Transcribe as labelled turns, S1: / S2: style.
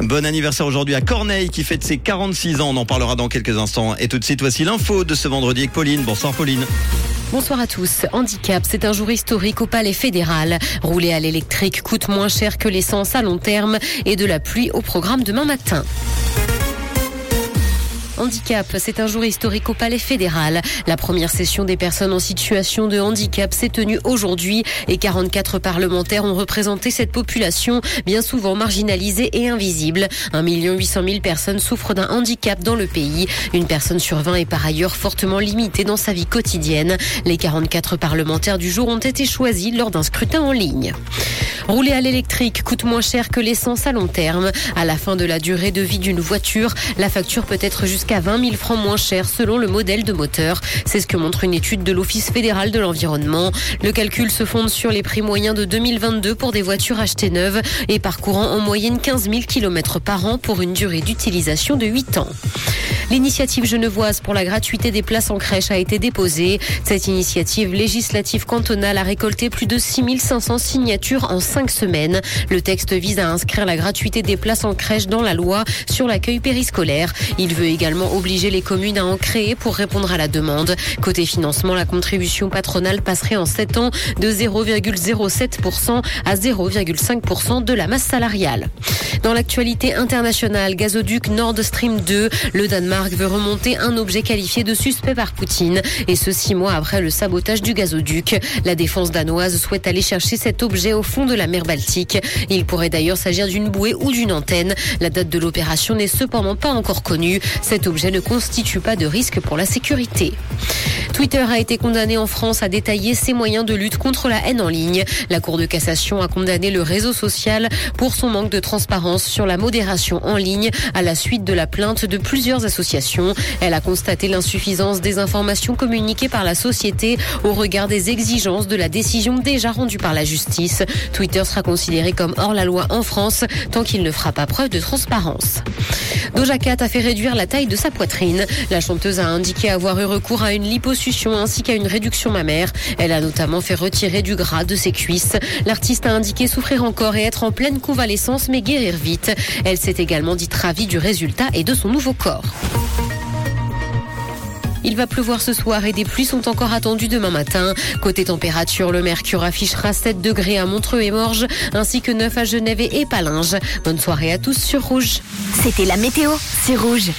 S1: Bon anniversaire aujourd'hui à Corneille qui fête ses 46 ans. On en parlera dans quelques instants. Et tout de suite, voici l'info de ce vendredi avec Pauline. Bonsoir Pauline.
S2: Bonsoir à tous. Handicap, c'est un jour historique au Palais fédéral. Rouler à l'électrique coûte moins cher que l'essence à long terme et de la pluie au programme demain matin. Handicap, c'est un jour historique au Palais fédéral. La première session des personnes en situation de handicap s'est tenue aujourd'hui et 44 parlementaires ont représenté cette population bien souvent marginalisée et invisible. 1 800 000 personnes souffrent d'un handicap dans le pays. Une personne sur 20 est par ailleurs fortement limitée dans sa vie quotidienne. Les 44 parlementaires du jour ont été choisis lors d'un scrutin en ligne. Rouler à l'électrique coûte moins cher que l'essence à long terme. À la fin de la durée de vie d'une voiture, la facture peut être jusqu'à 20 000 francs moins cher selon le modèle de moteur. C'est ce que montre une étude de l'Office fédéral de l'environnement. Le calcul se fonde sur les prix moyens de 2022 pour des voitures achetées neuves et parcourant en moyenne 15 000 km par an pour une durée d'utilisation de 8 ans. L'initiative genevoise pour la gratuité des places en crèche a été déposée. Cette initiative législative cantonale a récolté plus de 6500 signatures en 5 semaines. Le texte vise à inscrire la gratuité des places en crèche dans la loi sur l'accueil périscolaire. Il veut également obliger les communes à en créer pour répondre à la demande. Côté financement, la contribution patronale passerait en 7 ans de 0,07% à 0,5% de la masse salariale. Dans l'actualité internationale, gazoduc Nord Stream 2, le Danemark veut remonter un objet qualifié de suspect par Poutine, et ce six mois après le sabotage du gazoduc. La défense danoise souhaite aller chercher cet objet au fond de la mer Baltique. Il pourrait d'ailleurs s'agir d'une bouée ou d'une antenne. La date de l'opération n'est cependant pas encore connue. Cet objet ne constitue pas de risque pour la sécurité. Twitter a été condamné en France à détailler ses moyens de lutte contre la haine en ligne. La Cour de cassation a condamné le réseau social pour son manque de transparence sur la modération en ligne à la suite de la plainte de plusieurs associations. Elle a constaté l'insuffisance des informations communiquées par la société au regard des exigences de la décision déjà rendue par la justice. Twitter sera considéré comme hors la loi en France tant qu'il ne fera pas preuve de transparence. Doja Cat a fait réduire la taille de sa poitrine. La chanteuse a indiqué avoir eu recours à une liposuction ainsi qu'à une réduction mammaire. Elle a notamment fait retirer du gras de ses cuisses. L'artiste a indiqué souffrir encore et être en pleine convalescence mais guérir vite. Elle s'est également dit ravie du résultat et de son nouveau corps. Il va pleuvoir ce soir et des pluies sont encore attendues demain matin. Côté température, le mercure affichera 7 degrés à Montreux et Morges, ainsi que 9 à Genève et Palinges. Bonne soirée à tous sur Rouge.
S3: C'était la météo, c'est Rouge.